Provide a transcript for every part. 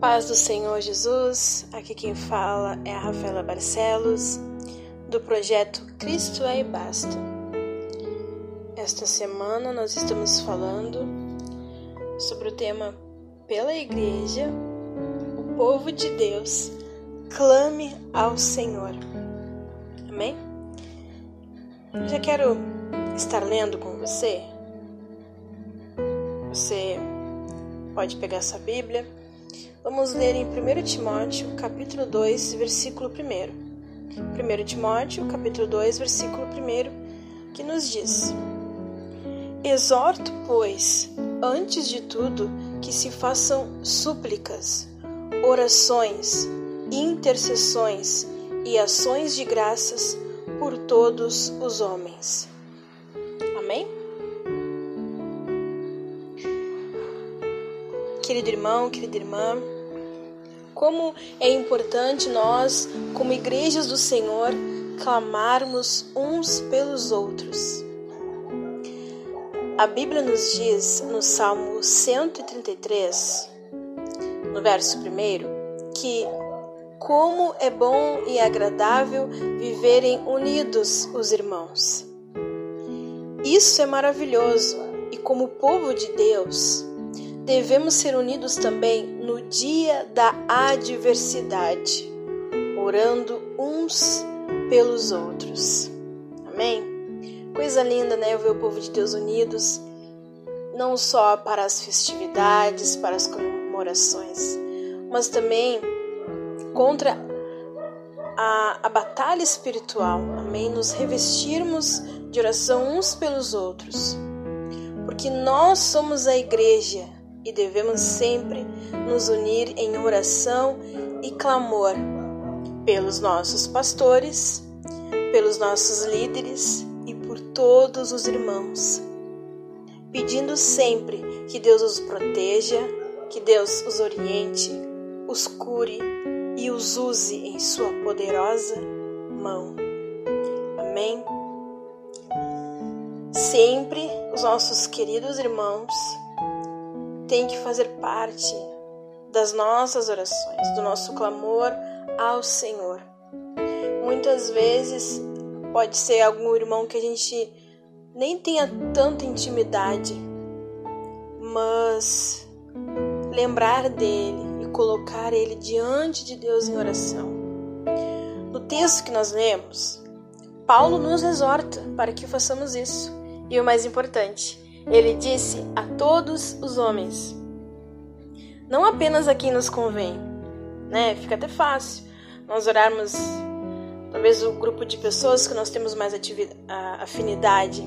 Paz do Senhor Jesus, aqui quem fala é a Rafaela Barcelos, do projeto Cristo é e Basta. Esta semana nós estamos falando sobre o tema Pela Igreja, o povo de Deus clame ao Senhor. Amém? Já quero estar lendo com você. Você pode pegar sua Bíblia Vamos ler em 1 Timóteo, capítulo 2, versículo 1. 1 Timóteo, capítulo 2, versículo 1, que nos diz: Exorto, pois, antes de tudo, que se façam súplicas, orações, intercessões e ações de graças por todos os homens. Querido irmão, querida irmã, como é importante nós, como igrejas do Senhor, clamarmos uns pelos outros. A Bíblia nos diz no Salmo 133, no verso 1, que como é bom e agradável viverem unidos os irmãos. Isso é maravilhoso e, como povo de Deus, devemos ser unidos também no dia da adversidade, orando uns pelos outros. Amém? Coisa linda, né? Ver o povo de Deus unidos, não só para as festividades, para as comemorações, mas também contra a, a batalha espiritual. Amém? Nos revestirmos de oração uns pelos outros. Porque nós somos a igreja e devemos sempre nos unir em oração e clamor pelos nossos pastores, pelos nossos líderes e por todos os irmãos, pedindo sempre que Deus os proteja, que Deus os oriente, os cure e os use em Sua poderosa mão. Amém? Sempre os nossos queridos irmãos tem que fazer parte das nossas orações, do nosso clamor ao Senhor. Muitas vezes pode ser algum irmão que a gente nem tenha tanta intimidade, mas lembrar dele e colocar ele diante de Deus em oração. No texto que nós lemos, Paulo nos exorta para que façamos isso. E o mais importante, ele disse a todos os homens, não apenas a quem nos convém, né? Fica até fácil nós orarmos, talvez o grupo de pessoas que nós temos mais afinidade,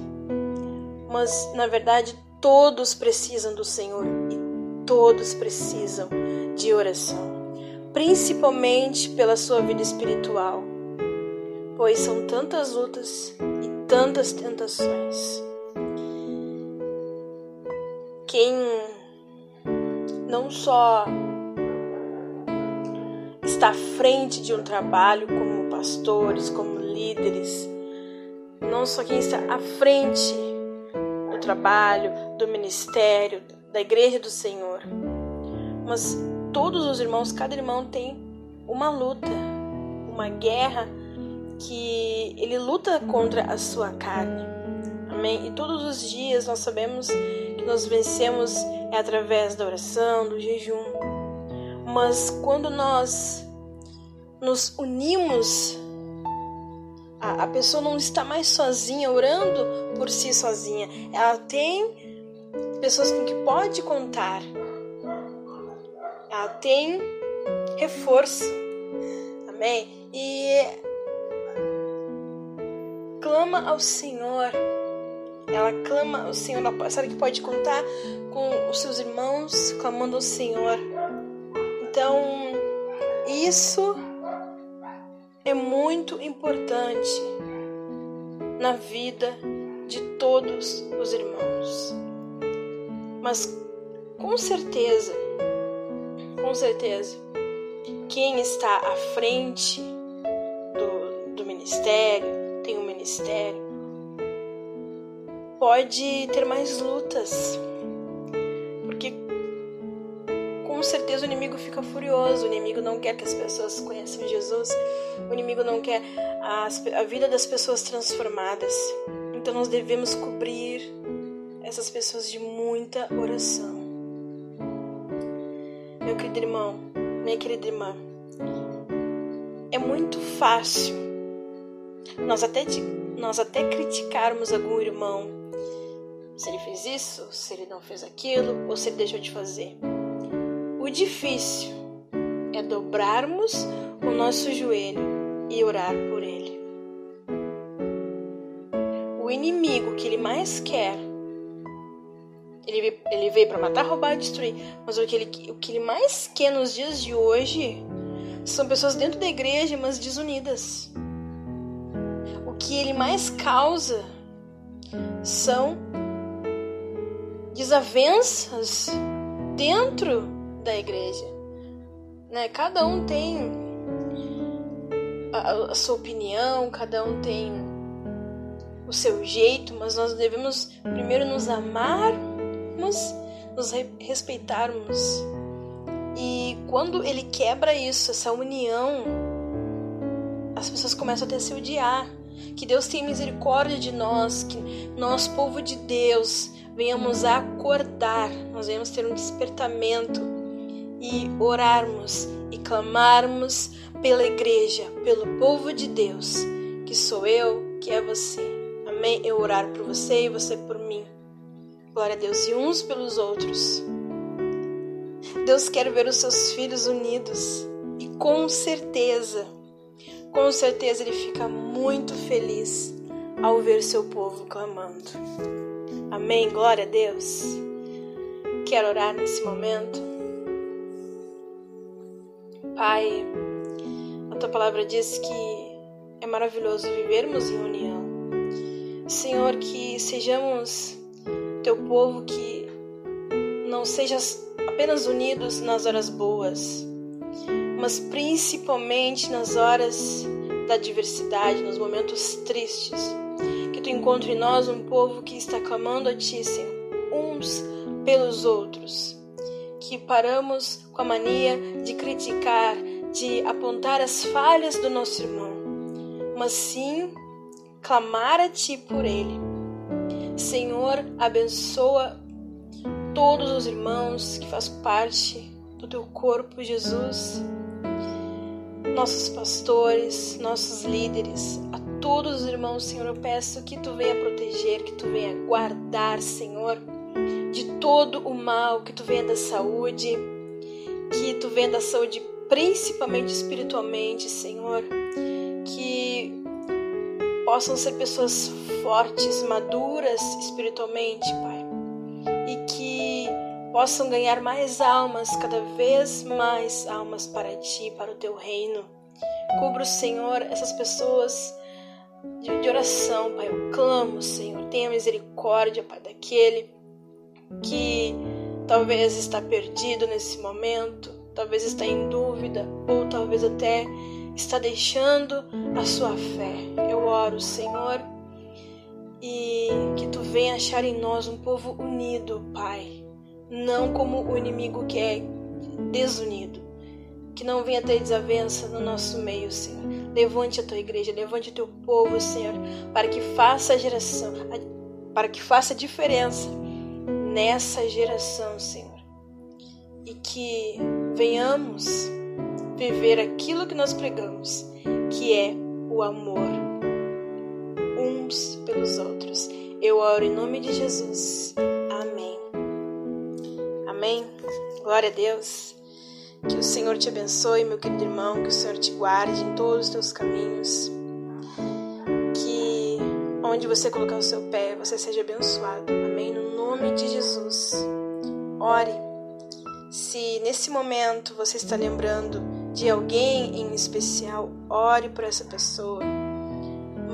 mas na verdade todos precisam do Senhor e todos precisam de oração, principalmente pela sua vida espiritual, pois são tantas lutas e tantas tentações quem não só está à frente de um trabalho como pastores, como líderes, não só quem está à frente do trabalho, do ministério, da igreja do Senhor, mas todos os irmãos, cada irmão tem uma luta, uma guerra que ele luta contra a sua carne. Amém? E todos os dias nós sabemos que nós vencemos é através da oração, do jejum. Mas quando nós nos unimos, a, a pessoa não está mais sozinha, orando por si sozinha. Ela tem pessoas com que pode contar. Ela tem reforço. Amém? E clama ao Senhor ela clama ao Senhor, ela sabe que pode contar com os seus irmãos clamando ao Senhor. Então, isso é muito importante na vida de todos os irmãos. Mas com certeza, com certeza, quem está à frente do, do ministério, tem um ministério, pode ter mais lutas. Porque com certeza o inimigo fica furioso. O inimigo não quer que as pessoas conheçam Jesus. O inimigo não quer as, a vida das pessoas transformadas. Então nós devemos cobrir essas pessoas de muita oração. Meu querido irmão, minha querida irmã, é muito fácil nós até, nós até criticarmos algum irmão se ele fez isso, se ele não fez aquilo, ou se ele deixou de fazer. O difícil é dobrarmos o nosso joelho e orar por ele. O inimigo que ele mais quer, ele, ele veio para matar, roubar e destruir, mas o que, ele, o que ele mais quer nos dias de hoje são pessoas dentro da igreja, mas desunidas. O que ele mais causa são desavenças dentro da igreja. Né? Cada um tem a, a sua opinião, cada um tem o seu jeito, mas nós devemos primeiro nos amarmos, nos respeitarmos. E quando ele quebra isso, essa união, as pessoas começam a se odiar. Que Deus tenha misericórdia de nós, que nós, povo de Deus, venhamos acordar, nós venhamos ter um despertamento e orarmos e clamarmos pela igreja, pelo povo de Deus, que sou eu, que é você. Amém? Eu orar por você e você por mim. Glória a Deus. E uns pelos outros. Deus quer ver os seus filhos unidos. E com certeza, com certeza Ele fica muito feliz ao ver seu povo clamando. Amém. Glória a Deus. Quero orar nesse momento. Pai, a tua palavra diz que é maravilhoso vivermos em união. Senhor, que sejamos teu povo que não sejas apenas unidos nas horas boas, mas principalmente nas horas da adversidade, nos momentos tristes tu encontre em nós um povo que está clamando a ti, Senhor, uns pelos outros. Que paramos com a mania de criticar, de apontar as falhas do nosso irmão, mas sim clamar a ti por ele. Senhor, abençoa todos os irmãos que fazem parte do teu corpo, Jesus, nossos pastores, nossos líderes, a todos os irmãos, Senhor, eu peço que tu venha proteger, que tu venha guardar, Senhor, de todo o mal, que tu venha da saúde, que tu venha da saúde principalmente espiritualmente, Senhor, que possam ser pessoas fortes, maduras espiritualmente, Pai, e que possam ganhar mais almas, cada vez mais almas para ti, para o teu reino. Cubra o Senhor essas pessoas de, de oração, Pai. Eu clamo, Senhor, tenha misericórdia, Pai, daquele que talvez está perdido nesse momento, talvez está em dúvida, ou talvez até está deixando a sua fé. Eu oro, Senhor, e que tu venha achar em nós um povo unido, Pai, não como o inimigo que é desunido. Que não venha ter desavença no nosso meio, Senhor. Levante a tua igreja, levante o teu povo, Senhor, para que faça a geração, para que faça diferença nessa geração, Senhor. E que venhamos viver aquilo que nós pregamos, que é o amor uns pelos outros. Eu oro em nome de Jesus. Amém. Amém. Glória a Deus. Que o Senhor te abençoe, meu querido irmão, que o Senhor te guarde em todos os teus caminhos. Que onde você colocar o seu pé, você seja abençoado. Amém? No nome de Jesus. Ore. Se nesse momento você está lembrando de alguém em especial, ore por essa pessoa.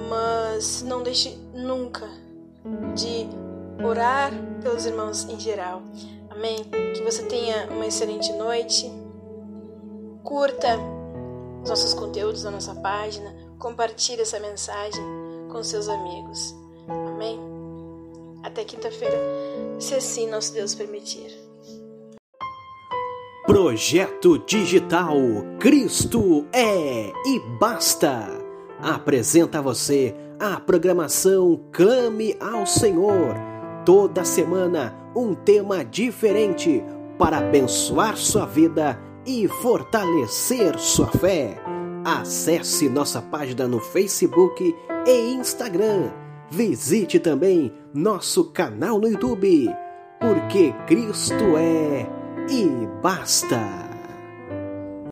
Mas não deixe nunca de orar pelos irmãos em geral. Amém? Que você tenha uma excelente noite curta os nossos conteúdos na nossa página, compartilhe essa mensagem com seus amigos. Amém? Até quinta-feira, se assim nosso Deus permitir. Projeto Digital Cristo é e basta. Apresenta a você a programação Clame ao Senhor. Toda semana um tema diferente para abençoar sua vida e fortalecer sua fé. Acesse nossa página no Facebook e Instagram. Visite também nosso canal no YouTube, porque Cristo é e basta.